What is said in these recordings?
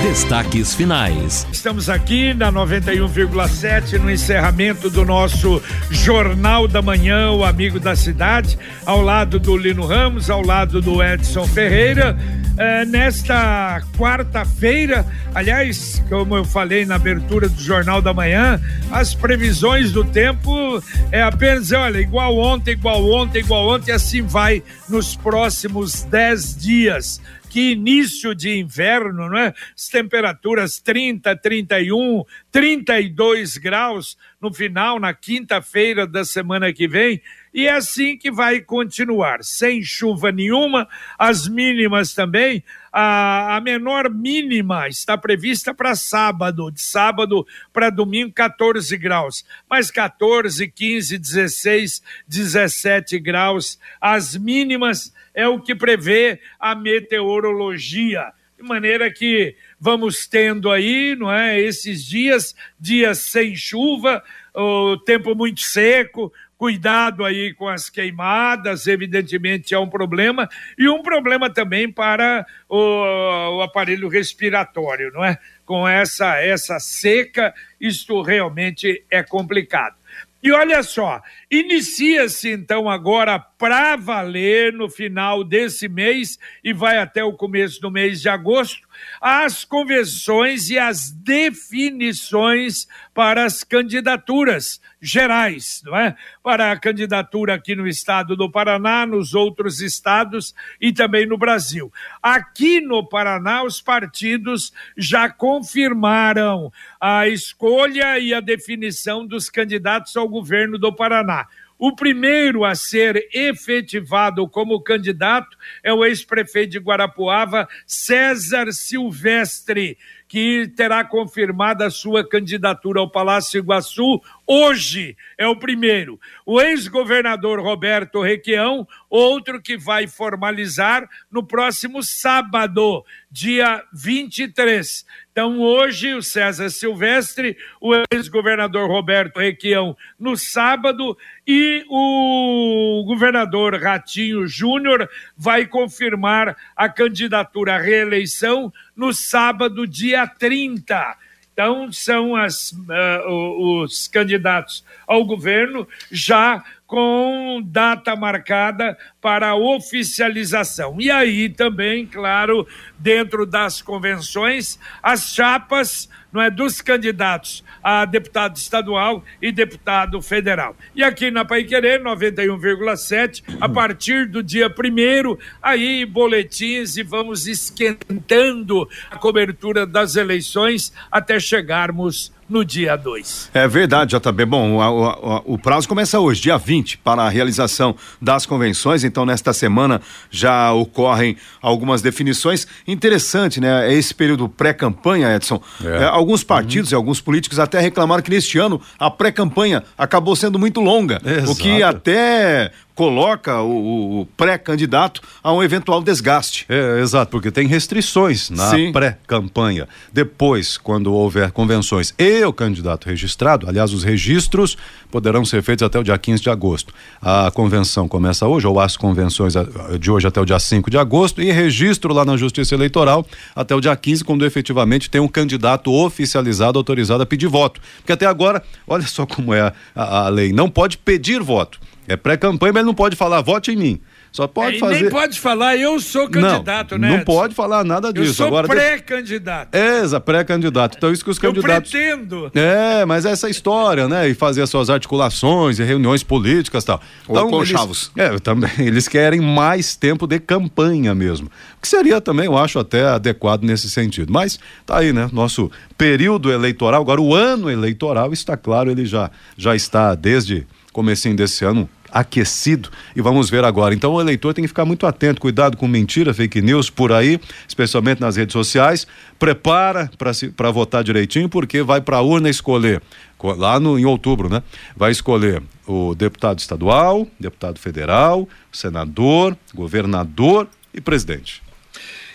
Destaques finais. Estamos aqui na 91,7 no encerramento do nosso Jornal da Manhã, o Amigo da Cidade, ao lado do Lino Ramos, ao lado do Edson Ferreira. É, nesta quarta-feira, aliás, como eu falei na abertura do Jornal da Manhã, as previsões do tempo é apenas, olha, igual ontem, igual ontem, igual ontem, assim vai nos próximos dez dias que início de inverno, não é? As temperaturas 30, 31, 32 graus no final, na quinta-feira da semana que vem. E é assim que vai continuar, sem chuva nenhuma, as mínimas também. A, a menor mínima está prevista para sábado, de sábado para domingo, 14 graus. Mas 14, 15, 16, 17 graus. As mínimas é o que prevê a meteorologia. De maneira que vamos tendo aí, não é, esses dias, dias sem chuva, o tempo muito seco, cuidado aí com as queimadas, evidentemente é um problema, e um problema também para o, o aparelho respiratório, não é? Com essa, essa seca, isto realmente é complicado. E olha só, inicia-se então agora para valer no final desse mês e vai até o começo do mês de agosto as convenções e as definições para as candidaturas gerais, não é? Para a candidatura aqui no estado do Paraná, nos outros estados e também no Brasil. Aqui no Paraná, os partidos já confirmaram a escolha e a definição dos candidatos ao governo do Paraná. O primeiro a ser efetivado como candidato é o ex-prefeito de Guarapuava, César Silvestre, que terá confirmada a sua candidatura ao Palácio Iguaçu hoje. É o primeiro. O ex-governador Roberto Requião, outro que vai formalizar no próximo sábado, dia 23. Então, hoje, o César Silvestre, o ex-governador Roberto Requião, no sábado, e o governador Ratinho Júnior vai confirmar a candidatura à reeleição no sábado, dia 30. Então, são as, uh, os candidatos ao governo já com data marcada para oficialização. E aí também, claro, dentro das convenções, as chapas não é, dos candidatos a deputado estadual e deputado federal. E aqui na Pai Querer, 91,7, a partir do dia primeiro, aí boletins e vamos esquentando a cobertura das eleições até chegarmos no dia 2. É verdade, JB. Bom, o, o, o, prazo começa hoje, dia 20, para a realização das convenções. Então, nesta semana já ocorrem algumas definições. Interessante, né? É esse período pré-campanha, Edson. É. É, alguns partidos uhum. e alguns políticos até reclamaram que neste ano a pré-campanha acabou sendo muito longa. Exato. O que até coloca o, o pré-candidato a um eventual desgaste. É, exato, porque tem restrições na pré-campanha. Depois, quando houver convenções e o candidato registrado, aliás, os registros poderão ser feitos até o dia 15 de agosto. A convenção começa hoje, ou as convenções de hoje até o dia 5 de agosto, e registro lá na Justiça Eleitoral até o dia 15, quando efetivamente tem um candidato oficializado, autorizado a pedir voto. Porque até agora, olha só como é a, a, a lei, não pode pedir voto. É pré-campanha, mas não pode falar vote em mim. Só pode é, fazer. Nem pode falar, eu sou candidato, não, né? Não pode falar nada disso. Eu sou Agora, pré-candidato. É, pré-candidato. Então, isso que os candidatos. Eu pretendo. É, mas essa história, né? E fazer as suas articulações e reuniões políticas e tal. Então, Ou conchavos. Eles, é, também. Eles querem mais tempo de campanha mesmo. Que seria também, eu acho, até adequado nesse sentido. Mas tá aí, né? Nosso período eleitoral, agora o ano eleitoral está claro, ele já, já está desde comecinho desse ano aquecido e vamos ver agora. Então o eleitor tem que ficar muito atento, cuidado com mentira, fake news por aí, especialmente nas redes sociais. Prepara para votar direitinho, porque vai para a urna escolher, lá no, em outubro, né? Vai escolher o deputado estadual, deputado federal, senador, governador e presidente.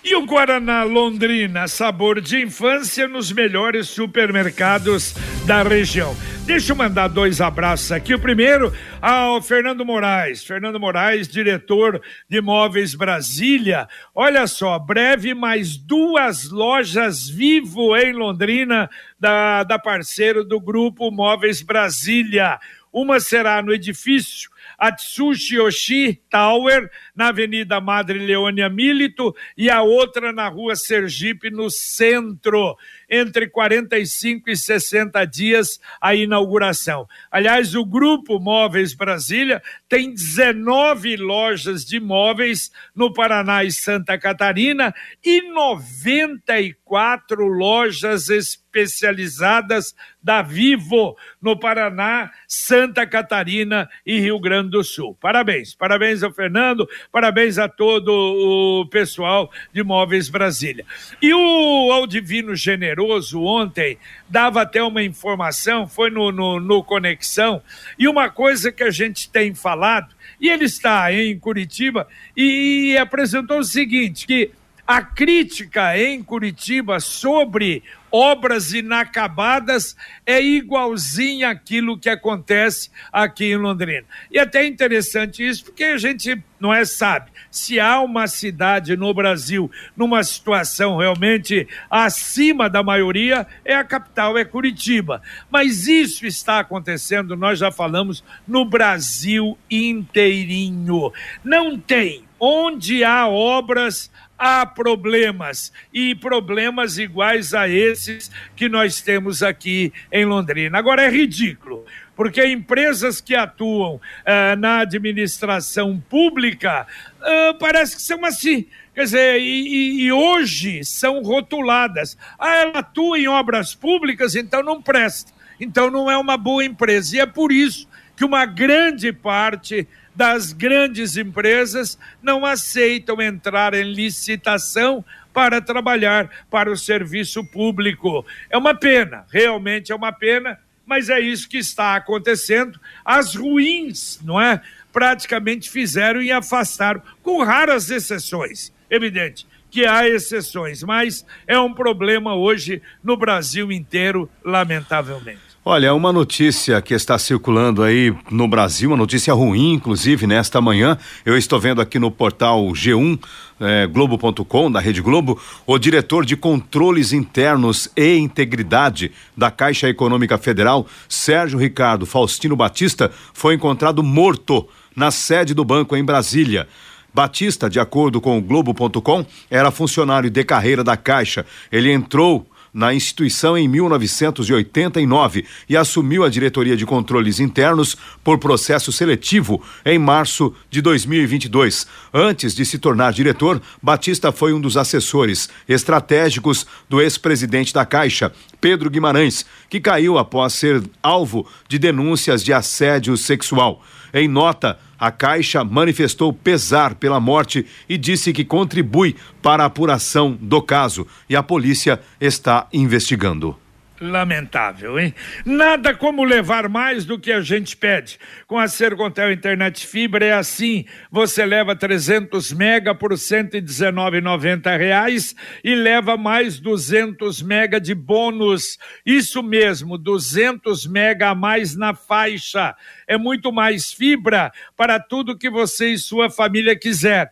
E o Guaraná Londrina, sabor de infância nos melhores supermercados da região. Deixa eu mandar dois abraços aqui. O primeiro ao Fernando Moraes. Fernando Moraes, diretor de Móveis Brasília. Olha só, breve mais duas lojas vivo em Londrina, da, da parceiro do grupo Móveis Brasília. Uma será no edifício Atsushi Oshi Tower, na Avenida Madre Leônia Milito, e a outra na Rua Sergipe, no centro, entre 45 e 60 dias a inauguração. Aliás, o Grupo Móveis Brasília tem 19 lojas de móveis no Paraná e Santa Catarina e 94 lojas especializadas da Vivo no Paraná, Santa Catarina e Rio Grande do Sul. Parabéns, parabéns ao Fernando, parabéns a todo o pessoal de Móveis Brasília. E o Aldivino Generoso ontem dava até uma informação, foi no, no, no Conexão, e uma coisa que a gente tem falado, e ele está em Curitiba, e apresentou o seguinte: que a crítica em Curitiba sobre obras inacabadas é igualzinha àquilo que acontece aqui em Londrina. E até interessante isso, porque a gente não é sabe se há uma cidade no Brasil numa situação realmente acima da maioria, é a capital, é Curitiba. Mas isso está acontecendo, nós já falamos, no Brasil inteirinho. Não tem onde há obras há problemas e problemas iguais a esses que nós temos aqui em Londrina. Agora é ridículo, porque empresas que atuam ah, na administração pública ah, parece que são assim. Quer dizer, e, e, hoje são rotuladas. Ah, ela atua em obras públicas, então não presta. Então não é uma boa empresa. E é por isso que uma grande parte das grandes empresas não aceitam entrar em licitação para trabalhar para o serviço público. É uma pena, realmente é uma pena, mas é isso que está acontecendo. As ruins, não é? Praticamente fizeram e afastaram, com raras exceções, evidente que há exceções, mas é um problema hoje no Brasil inteiro, lamentavelmente. Olha, uma notícia que está circulando aí no Brasil, uma notícia ruim, inclusive, nesta manhã. Eu estou vendo aqui no portal G1, é, Globo.com, da Rede Globo, o diretor de controles internos e integridade da Caixa Econômica Federal, Sérgio Ricardo Faustino Batista, foi encontrado morto na sede do banco em Brasília. Batista, de acordo com o Globo.com, era funcionário de carreira da Caixa. Ele entrou na instituição em 1989 e assumiu a diretoria de controles internos por processo seletivo em março de 2022. Antes de se tornar diretor, Batista foi um dos assessores estratégicos do ex-presidente da Caixa, Pedro Guimarães, que caiu após ser alvo de denúncias de assédio sexual. Em nota, a Caixa manifestou pesar pela morte e disse que contribui para a apuração do caso e a polícia está investigando. Lamentável, hein? Nada como levar mais do que a gente pede. Com a Sercontel Internet Fibra é assim. Você leva 300 mega por 119,90 reais e leva mais 200 mega de bônus. Isso mesmo, 200 mega a mais na faixa. É muito mais fibra para tudo que você e sua família quiser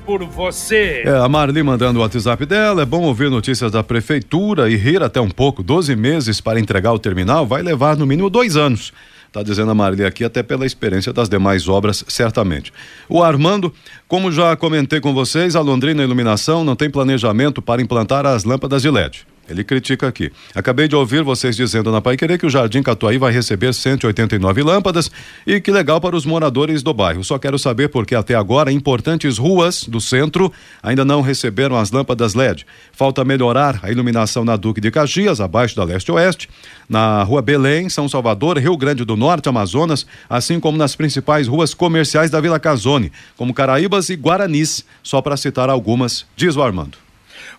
por você. É, a Marli mandando o WhatsApp dela, é bom ouvir notícias da prefeitura e rir até um pouco. 12 meses para entregar o terminal vai levar no mínimo dois anos. Está dizendo a Marli aqui, até pela experiência das demais obras, certamente. O Armando, como já comentei com vocês, a Londrina Iluminação não tem planejamento para implantar as lâmpadas de LED. Ele critica aqui. Acabei de ouvir vocês dizendo na Pai Querer que o Jardim Catuaí vai receber 189 lâmpadas e que legal para os moradores do bairro. Só quero saber porque até agora importantes ruas do centro ainda não receberam as lâmpadas LED. Falta melhorar a iluminação na Duque de Caxias, abaixo da Leste-Oeste, na Rua Belém, São Salvador, Rio Grande do Norte, Amazonas, assim como nas principais ruas comerciais da Vila Casone, como Caraíbas e Guaranis, só para citar algumas, diz o Armando.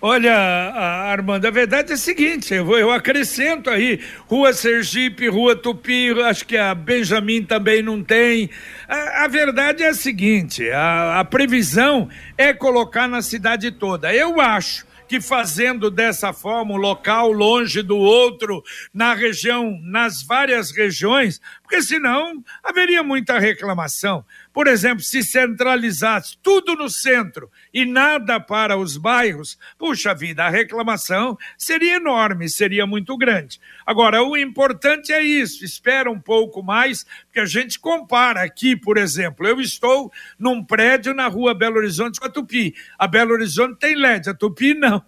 Olha, Armando, a verdade é a seguinte: eu, eu acrescento aí Rua Sergipe, Rua Tupi, acho que a Benjamin também não tem. A, a verdade é a seguinte: a, a previsão é colocar na cidade toda. Eu acho que fazendo dessa forma um local longe do outro, na região, nas várias regiões, porque senão haveria muita reclamação. Por exemplo, se centralizasse tudo no centro e nada para os bairros, puxa vida, a reclamação seria enorme, seria muito grande. Agora, o importante é isso, espera um pouco mais, porque a gente compara aqui, por exemplo, eu estou num prédio na rua Belo Horizonte com a Tupi. A Belo Horizonte tem LED, a Tupi não.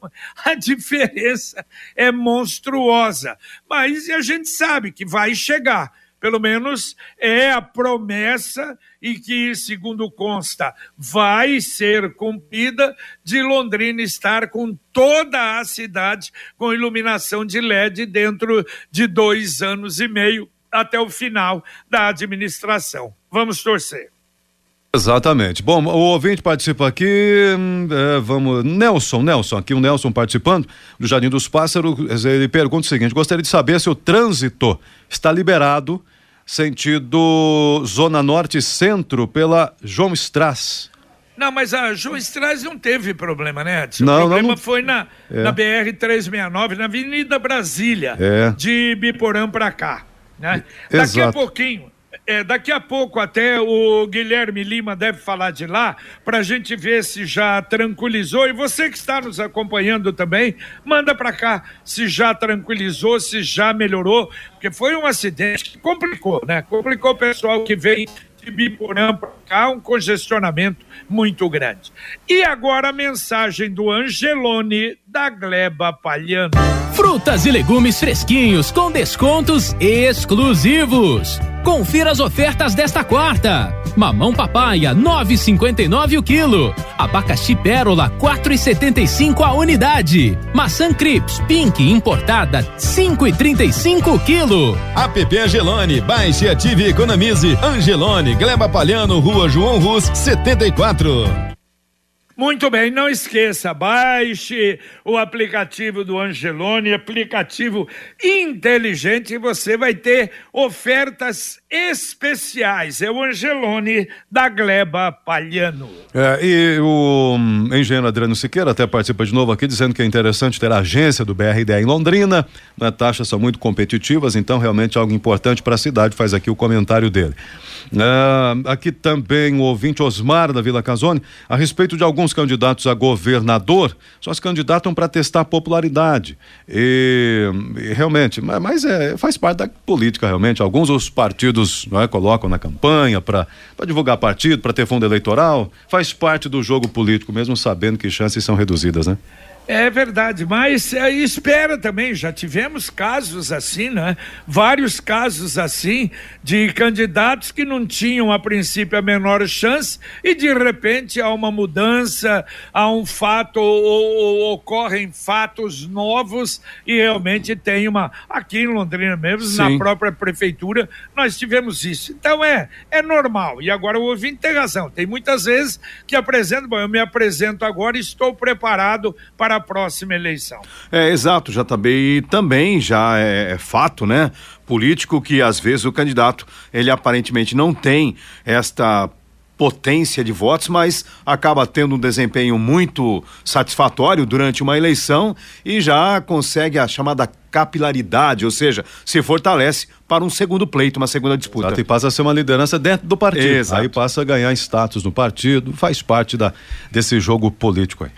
A diferença é monstruosa. Mas a gente sabe que vai chegar pelo menos é a promessa e que, segundo consta, vai ser cumprida de Londrina estar com toda a cidade com iluminação de LED dentro de dois anos e meio até o final da administração. Vamos torcer. Exatamente. Bom, o ouvinte participa aqui, hum, é, vamos, Nelson, Nelson, aqui o Nelson participando do Jardim dos Pássaros, ele pergunta o seguinte, gostaria de saber se o trânsito está liberado sentido Zona Norte Centro, pela João Strass. Não, mas a João Strass não teve problema, né, Edson? Não, o problema não, foi na, é. na BR-369, na Avenida Brasília, é. de Biporã para cá. Né? Daqui a pouquinho, é, daqui a pouco até o Guilherme Lima deve falar de lá para a gente ver se já tranquilizou. E você que está nos acompanhando também, manda para cá se já tranquilizou, se já melhorou, porque foi um acidente que complicou, né? Complicou o pessoal que vem de Biporã para cá, um congestionamento muito grande. E agora a mensagem do Angelone da Gleba Palhano. Frutas e legumes fresquinhos com descontos exclusivos. Confira as ofertas desta quarta. Mamão papaya 9,59 o quilo. Abacaxi pérola 4,75 a unidade. Maçã Crips Pink importada 5,35 o quilo. App Angelone, baixe, ative e economize. Angelone, Gleba Palhano, Rua João Rus, 74. Muito bem, não esqueça, baixe o aplicativo do Angelone, aplicativo inteligente, e você vai ter ofertas especiais. É o Angelone da Gleba Palhano. É, e o hum, engenheiro Adriano Siqueira até participa de novo aqui, dizendo que é interessante ter a agência do BRD em Londrina, né, taxas são muito competitivas, então realmente algo importante para a cidade, faz aqui o comentário dele. É, aqui também o ouvinte Osmar da Vila Casone, a respeito de alguns candidatos a governador, só se candidatam para testar popularidade. E, e realmente, mas, mas é, faz parte da política, realmente. Alguns os partidos é, colocam na campanha para divulgar partido, para ter fundo eleitoral. Faz parte do jogo político, mesmo sabendo que chances são reduzidas, né? É verdade, mas é, espera também, já tivemos casos assim, né? Vários casos assim de candidatos que não tinham a princípio a menor chance e de repente há uma mudança, há um fato ou, ou ocorrem fatos novos e realmente tem uma aqui em Londrina mesmo, Sim. na própria prefeitura, nós tivemos isso. Então é é normal. E agora o ouvinte tem razão. Tem muitas vezes que apresento, bom, eu me apresento agora e estou preparado para a próxima eleição. É, exato, já também, também já é, é fato, né? Político que às vezes o candidato, ele aparentemente não tem esta potência de votos, mas acaba tendo um desempenho muito satisfatório durante uma eleição e já consegue a chamada capilaridade, ou seja, se fortalece para um segundo pleito, uma segunda disputa. Exato, e passa a ser uma liderança dentro do partido. Exato. Aí passa a ganhar status no partido, faz parte da, desse jogo político aí.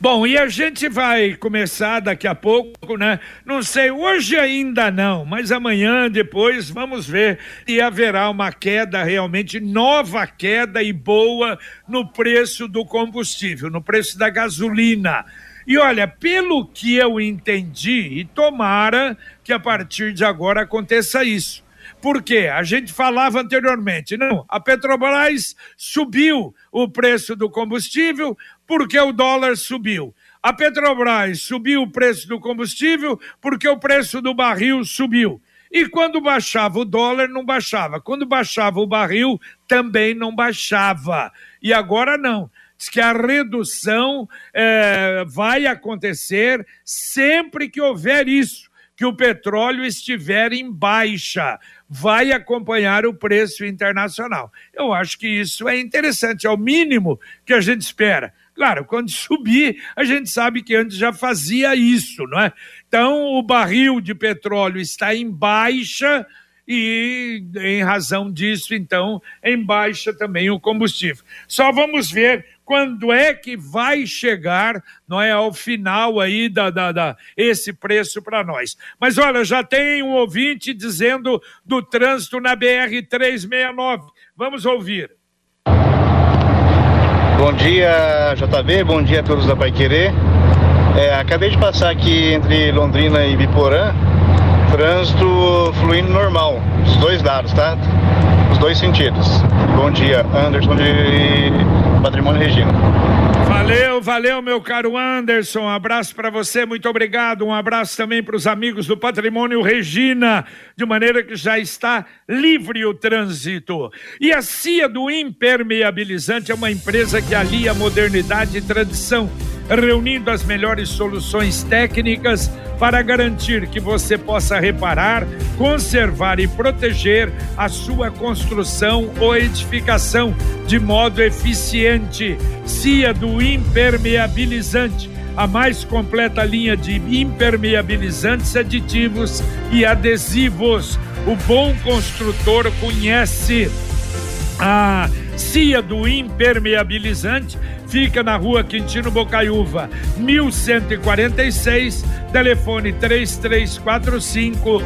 Bom, e a gente vai começar daqui a pouco, né? Não sei, hoje ainda não, mas amanhã, depois, vamos ver e haverá uma queda realmente, nova queda e boa no preço do combustível, no preço da gasolina. E olha, pelo que eu entendi, e tomara que a partir de agora aconteça isso. Porque a gente falava anteriormente, não, a Petrobras subiu o preço do combustível porque o dólar subiu. A Petrobras subiu o preço do combustível porque o preço do barril subiu. E quando baixava o dólar, não baixava. Quando baixava o barril, também não baixava. E agora não. Diz que a redução é, vai acontecer sempre que houver isso, que o petróleo estiver em baixa. Vai acompanhar o preço internacional. Eu acho que isso é interessante, é o mínimo que a gente espera. Claro, quando subir, a gente sabe que antes já fazia isso, não é? Então, o barril de petróleo está em baixa e, em razão disso, então, em baixa também o combustível. Só vamos ver quando é que vai chegar, não é, ao final aí da, da, da esse preço para nós. Mas olha, já tem um ouvinte dizendo do trânsito na BR 369. Vamos ouvir. Bom dia, JB, bom dia a todos da Pai Querer. É, acabei de passar aqui entre Londrina e Biporã, trânsito fluindo normal, os dois lados, tá? Os dois sentidos. Bom dia, Anderson de Patrimônio Regina. Valeu, valeu, meu caro Anderson. Um abraço para você, muito obrigado. Um abraço também para os amigos do Patrimônio Regina, de maneira que já está livre o trânsito. E a CIA do Impermeabilizante é uma empresa que alia modernidade e tradição reunindo as melhores soluções técnicas para garantir que você possa reparar, conservar e proteger a sua construção ou edificação de modo eficiente. CIA do Impermeabilizante a mais completa linha de impermeabilizantes, aditivos e adesivos. O bom construtor conhece a CIA do impermeabilizante fica na rua Quintino Bocaiúva, 1146, telefone 3345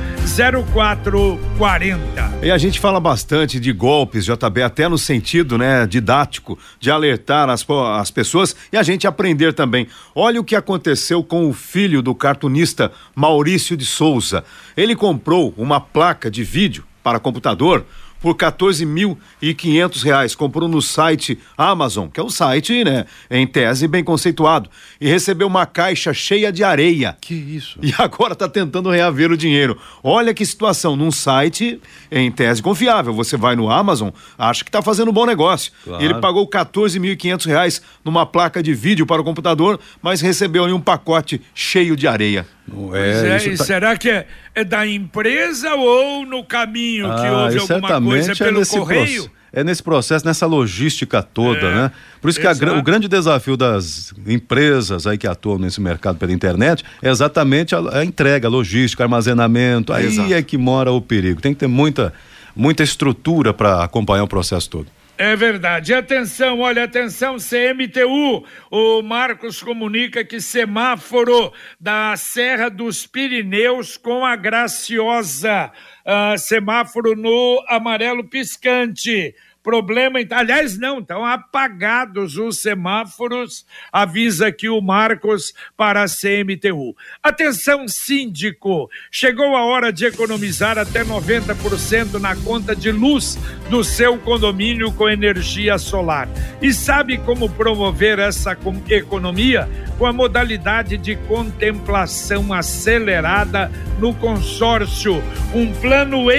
0440. E a gente fala bastante de golpes, JB, até no sentido né, didático, de alertar as, as pessoas e a gente aprender também. Olha o que aconteceu com o filho do cartunista Maurício de Souza. Ele comprou uma placa de vídeo para computador por 14.500 reais. Comprou no site Amazon, que é um site, né, em tese bem conceituado, e recebeu uma caixa cheia de areia. Que isso? E agora está tentando reaver o dinheiro. Olha que situação, num site em tese confiável. Você vai no Amazon, acha que está fazendo um bom negócio. Claro. Ele pagou 14.500 reais numa placa de vídeo para o computador, mas recebeu ali um pacote cheio de areia. Não é, é tá... Será que é, é, da empresa ou no caminho que ah, houve alguma coisa é pelo é correio? é nesse processo, nessa logística toda, é, né? Por isso que a, o grande desafio das empresas aí que atuam nesse mercado pela internet é exatamente a, a entrega, a logística, armazenamento. Aí Exato. é que mora o perigo. Tem que ter muita, muita estrutura para acompanhar o processo todo. É verdade. Atenção, olha, atenção, CMTU. O Marcos comunica que semáforo da Serra dos Pirineus com a Graciosa. Uh, semáforo no amarelo piscante problema. Aliás, não, estão apagados os semáforos, avisa aqui o Marcos para a CMTU. Atenção, síndico, chegou a hora de economizar até 90% na conta de luz do seu condomínio com energia solar. E sabe como promover essa economia? Com a modalidade de contemplação acelerada no consórcio, um plano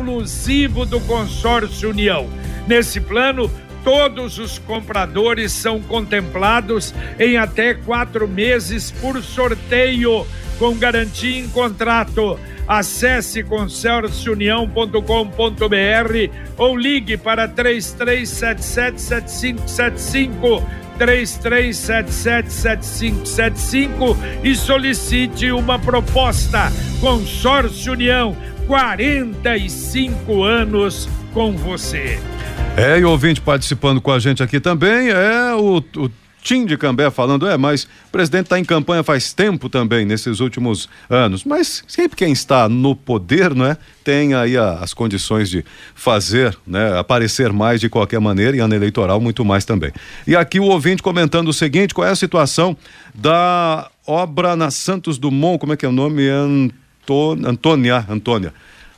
exclusivo do consórcio União. Nesse plano, todos os compradores são contemplados em até quatro meses por sorteio, com garantia em contrato. Acesse consórciounião.com.br ou ligue para 33777575 33777575 e solicite uma proposta. Consórcio União, 45 anos com você. É, e o ouvinte participando com a gente aqui também é o, o Tim de Cambé falando, é, mas o presidente está em campanha faz tempo também, nesses últimos anos. Mas sempre quem está no poder, não é? Tem aí a, as condições de fazer, né? Aparecer mais de qualquer maneira e ano eleitoral muito mais também. E aqui o ouvinte comentando o seguinte: qual é a situação da obra na Santos Dumont? Como é que é o nome? Antônia, Antônia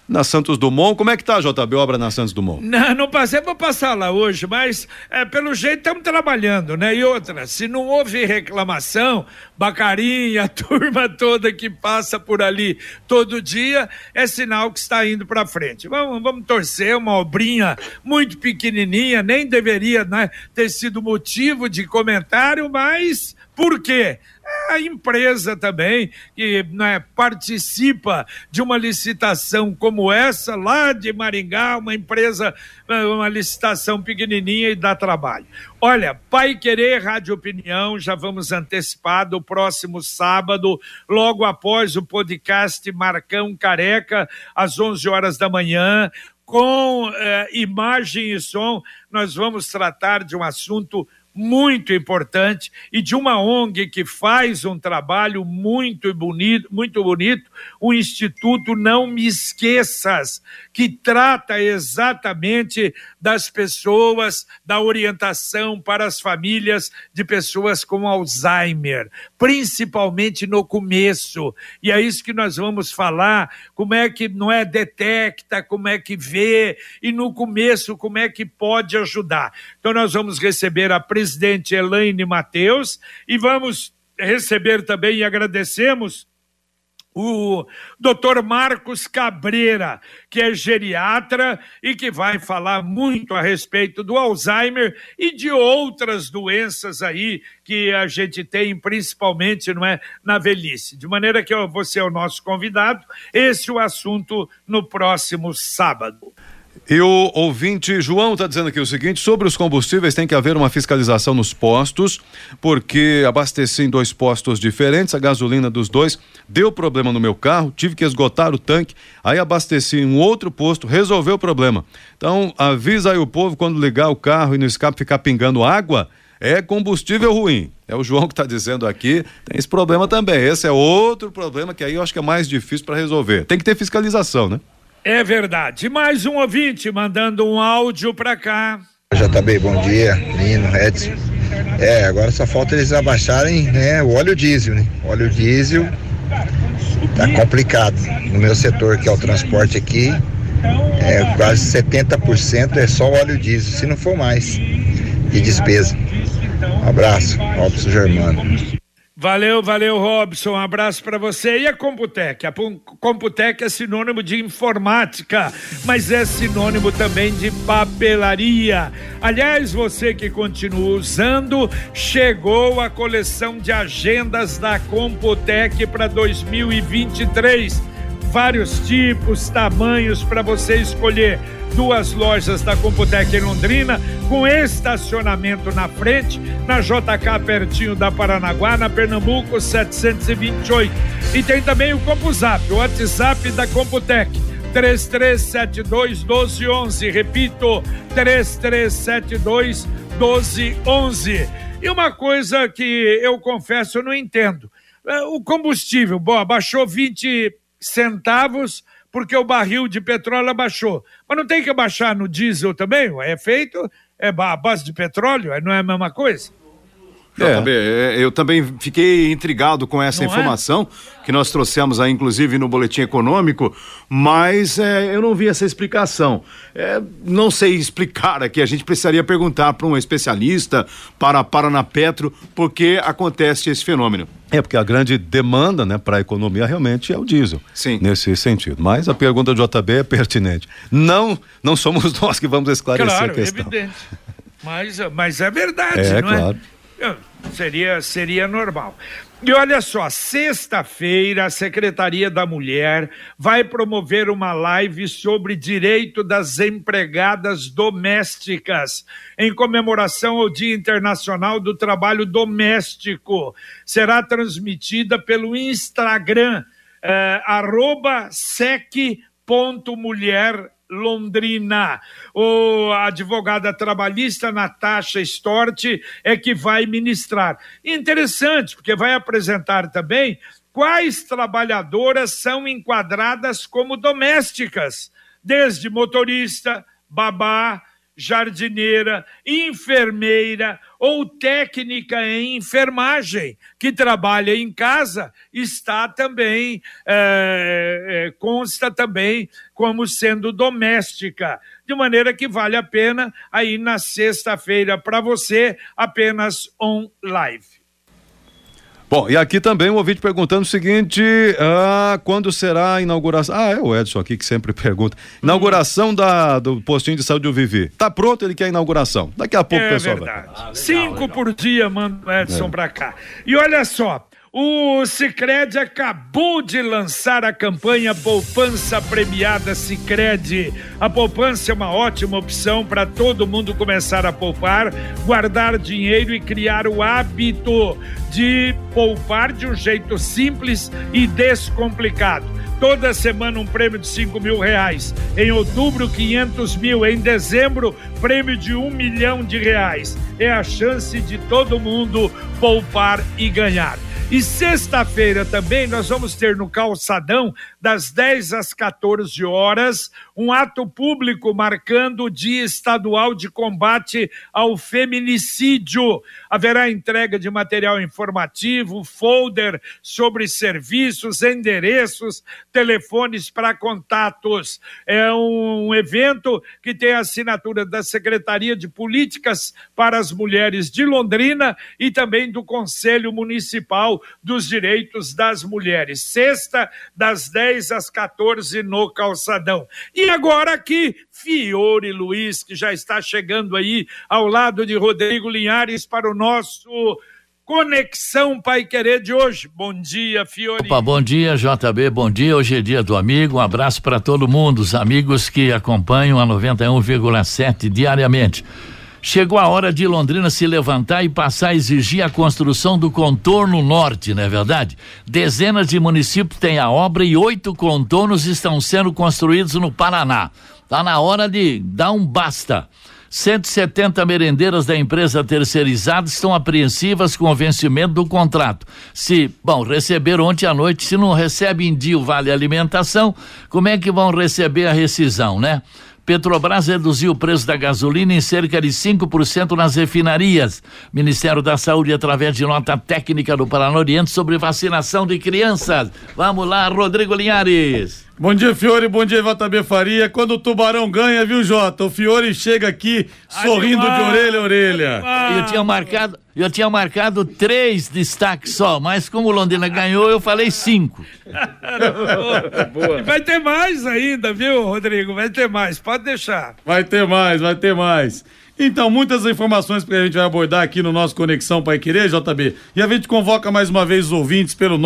na Santos Dumont. Como é que tá, JB, obra na Santos Dumont? Não, não passei para passar lá hoje, mas é, pelo jeito estamos trabalhando, né? E outra, se não houve reclamação, Bacarinha, a turma toda que passa por ali todo dia, é sinal que está indo para frente. Vamos, vamos torcer, uma obrinha muito pequenininha, nem deveria né, ter sido motivo de comentário, mas por quê? A empresa também que né, participa de uma licitação como essa lá de Maringá, uma empresa, né, uma licitação pequenininha e dá trabalho. Olha, Pai Querer Rádio Opinião, já vamos antecipar do próximo sábado, logo após o podcast Marcão Careca, às 11 horas da manhã, com eh, imagem e som, nós vamos tratar de um assunto muito importante e de uma ONG que faz um trabalho muito bonito, muito bonito, o Instituto Não Me Esqueças, que trata exatamente das pessoas, da orientação para as famílias de pessoas com Alzheimer, principalmente no começo. E é isso que nós vamos falar, como é que não é detecta, como é que vê e no começo como é que pode ajudar. Então nós vamos receber a presidente Elaine Mateus e vamos receber também e agradecemos o doutor Marcos Cabreira, que é geriatra e que vai falar muito a respeito do Alzheimer e de outras doenças aí que a gente tem, principalmente não é, na velhice. De maneira que você é o nosso convidado, esse é o assunto no próximo sábado. E o ouvinte João está dizendo aqui o seguinte: sobre os combustíveis, tem que haver uma fiscalização nos postos, porque abasteci em dois postos diferentes, a gasolina dos dois deu problema no meu carro, tive que esgotar o tanque, aí abasteci em um outro posto, resolveu o problema. Então, avisa aí o povo quando ligar o carro e no escape ficar pingando água, é combustível ruim. É o João que está dizendo aqui, tem esse problema também. Esse é outro problema que aí eu acho que é mais difícil para resolver. Tem que ter fiscalização, né? É verdade. Mais um ouvinte mandando um áudio para cá. JB, bom dia, Lino, Edson. É, agora só falta eles abaixarem né, o óleo diesel, né? O óleo diesel tá complicado. No meu setor, que é o transporte aqui, é quase 70% é só óleo diesel, se não for mais, de despesa. Um abraço, Robson Germano. Valeu, valeu, Robson. Um abraço para você. E a Computec? A Computec é sinônimo de informática, mas é sinônimo também de papelaria. Aliás, você que continua usando, chegou a coleção de agendas da Computec para 2023. Vários tipos, tamanhos para você escolher duas lojas da Computec em Londrina, com estacionamento na frente, na JK pertinho da Paranaguá, na Pernambuco 728. E tem também o CompuZap, o WhatsApp da Computec. 3372 1211. Repito, 3372 1211. E uma coisa que eu confesso, eu não entendo. É, o combustível, bom, baixou 20 centavos porque o barril de petróleo abaixou. Mas não tem que abaixar no diesel também? É feito, é a base de petróleo, não é a mesma coisa? JB, é. eu também fiquei intrigado com essa Não é? informação é? que nós trouxemos aí, inclusive, no Boletim Econômico, mas é, eu não vi essa explicação. É, não sei explicar aqui, a gente precisaria perguntar para um especialista, para a Paranapetro, por que acontece esse fenômeno. É, porque a grande demanda né, para a economia realmente é o diesel. Sim. Nesse sentido. Mas a pergunta do JB é pertinente. Não, não somos nós que vamos esclarecer claro, a questão. Evidente. Mas, mas é verdade, é, não é? claro. é? Seria, seria normal. E olha só, sexta-feira a Secretaria da Mulher vai promover uma live sobre direito das empregadas domésticas, em comemoração ao Dia Internacional do Trabalho Doméstico. Será transmitida pelo Instagram, eh, arroba sec.mulher Londrina. O a advogada trabalhista Natasha Stort é que vai ministrar. Interessante, porque vai apresentar também quais trabalhadoras são enquadradas como domésticas, desde motorista, babá, jardineira, enfermeira ou técnica em enfermagem que trabalha em casa está também é, é, consta também como sendo doméstica de maneira que vale a pena aí na sexta-feira para você apenas on live. Bom, e aqui também o um ouvinte perguntando o seguinte: ah, quando será a inauguração? Ah, é o Edson aqui que sempre pergunta. Inauguração da, do postinho de saúde do Vivi. Tá pronto, ele quer a inauguração. Daqui a pouco é pessoal verdade. vai. Ah, Cinco por dia manda o Edson é. pra cá. E olha só. O Cicred acabou de lançar a campanha Poupança Premiada Cicred. A poupança é uma ótima opção para todo mundo começar a poupar, guardar dinheiro e criar o hábito de poupar de um jeito simples e descomplicado. Toda semana um prêmio de 5 mil reais. Em outubro, 500 mil. Em dezembro, prêmio de um milhão de reais. É a chance de todo mundo poupar e ganhar. E sexta-feira também nós vamos ter no Calçadão, das 10 às 14 horas, um ato público marcando o Dia Estadual de Combate ao Feminicídio. Haverá entrega de material informativo, folder sobre serviços, endereços, telefones para contatos. É um evento que tem a assinatura da Secretaria de Políticas para as Mulheres de Londrina e também do Conselho Municipal dos Direitos das Mulheres. Sexta, das 10 às 14 no Calçadão. E agora aqui, Fiore Luiz, que já está chegando aí ao lado de Rodrigo Linhares para o nosso Conexão Pai Querer de hoje. Bom dia, Fiore. Opa, bom dia, JB. Bom dia. Hoje é dia do amigo. Um abraço para todo mundo, os amigos que acompanham a 91,7 diariamente. Chegou a hora de Londrina se levantar e passar a exigir a construção do contorno norte, não é verdade? Dezenas de municípios têm a obra e oito contornos estão sendo construídos no Paraná. Tá na hora de dar um basta. 170 merendeiras da empresa terceirizada estão apreensivas com o vencimento do contrato. Se, bom, receberam ontem à noite, se não recebe em dia o vale alimentação, como é que vão receber a rescisão, né? Petrobras reduziu o preço da gasolina em cerca de 5% nas refinarias. Ministério da Saúde, através de nota técnica do Paraná Oriente sobre vacinação de crianças. Vamos lá, Rodrigo Linhares. Bom dia, Fiore. Bom dia, JB Faria. Quando o Tubarão ganha, viu, Jota? O Fiore chega aqui sorrindo de orelha a orelha. Eu tinha marcado, eu tinha marcado três destaques só, mas como o Londrina ganhou, eu falei cinco. vai ter mais ainda, viu, Rodrigo? Vai ter mais, pode deixar. Vai ter mais, vai ter mais. Então, muitas informações que a gente vai abordar aqui no nosso Conexão Pai Querer, JB. E a gente convoca mais uma vez os ouvintes pelo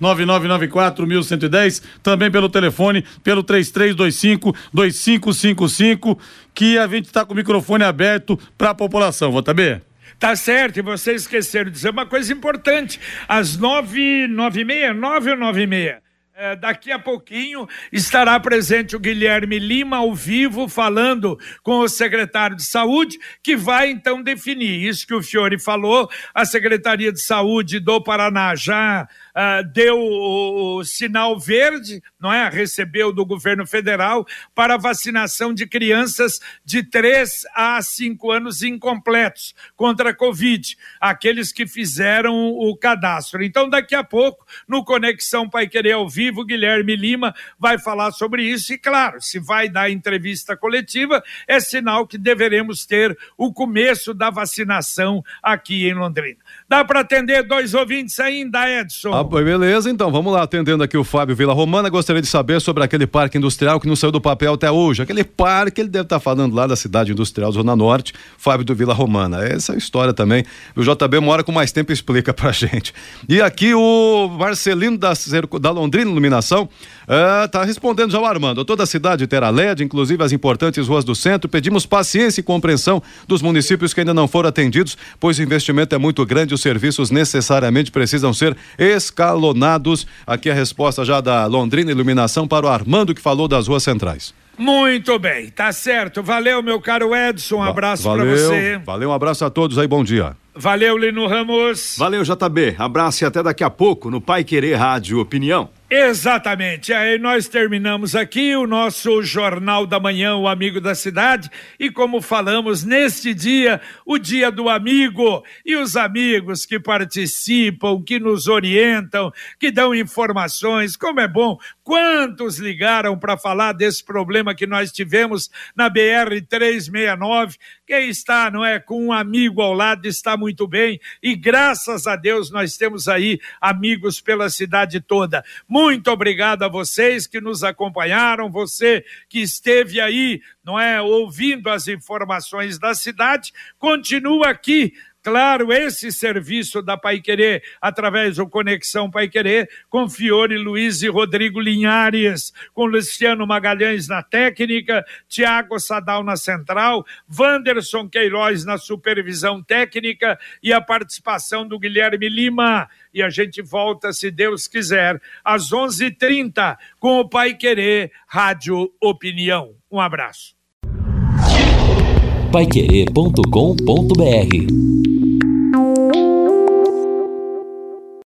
99994-1110, também pelo telefone, pelo 3325-2555, que a gente está com o microfone aberto para a população, JB. Tá certo, e vocês esqueceram de dizer uma coisa importante. Às nove, nove e meia, nove ou nove e meia? É, daqui a pouquinho estará presente o Guilherme Lima ao vivo, falando com o secretário de Saúde, que vai então definir isso que o Fiore falou. A Secretaria de Saúde do Paraná já uh, deu o, o, sinal verde, não é? Recebeu do governo federal para vacinação de crianças de 3 a 5 anos incompletos contra a Covid, aqueles que fizeram o cadastro. Então, daqui a pouco, no Conexão Pai Querer ao vivo, Guilherme Lima vai falar sobre isso e, claro, se vai dar entrevista coletiva, é sinal que deveremos ter o começo da vacinação aqui em Londrina. Dá para atender dois ouvintes ainda, Edson? Ah, beleza, então vamos lá, atendendo aqui o Fábio Vila Romana. Gostaria de saber sobre aquele parque industrial que não saiu do papel até hoje. Aquele parque, ele deve estar tá falando lá da cidade industrial Zona Norte, Fábio do Vila Romana. Essa é a história também. O JB mora com mais tempo explica pra gente. E aqui o Marcelino da, da Londrina Iluminação está ah, respondendo já o Armando. Toda a cidade terá LED, inclusive as importantes ruas do centro. Pedimos paciência e compreensão dos municípios que ainda não foram atendidos, pois o investimento é muito grande os serviços necessariamente precisam ser escalonados. Aqui a resposta já da Londrina Iluminação para o Armando que falou das ruas centrais. Muito bem, tá certo. Valeu, meu caro Edson. Um abraço para você. valeu, um abraço a todos aí, bom dia. Valeu, Lino Ramos. Valeu, JB. Abraço e até daqui a pouco no Pai Querer Rádio Opinião. Exatamente. Aí nós terminamos aqui o nosso Jornal da Manhã, o Amigo da Cidade. E como falamos neste dia, o Dia do Amigo. E os amigos que participam, que nos orientam, que dão informações. Como é bom. Quantos ligaram para falar desse problema que nós tivemos na BR 369? Quem está, não é, com um amigo ao lado está muito bem. E graças a Deus nós temos aí amigos pela cidade toda. Muito obrigado a vocês que nos acompanharam, você que esteve aí, não é, ouvindo as informações da cidade. Continua aqui Claro, esse serviço da Pai Querer, através do Conexão Pai Querer, com Fiore Luiz e Rodrigo Linhares, com Luciano Magalhães na técnica, Tiago Sadal na central, Wanderson Queiroz na supervisão técnica e a participação do Guilherme Lima. E a gente volta, se Deus quiser, às 11:30 h 30 com o Pai Querer Rádio Opinião. Um abraço. Paiquerê.com.br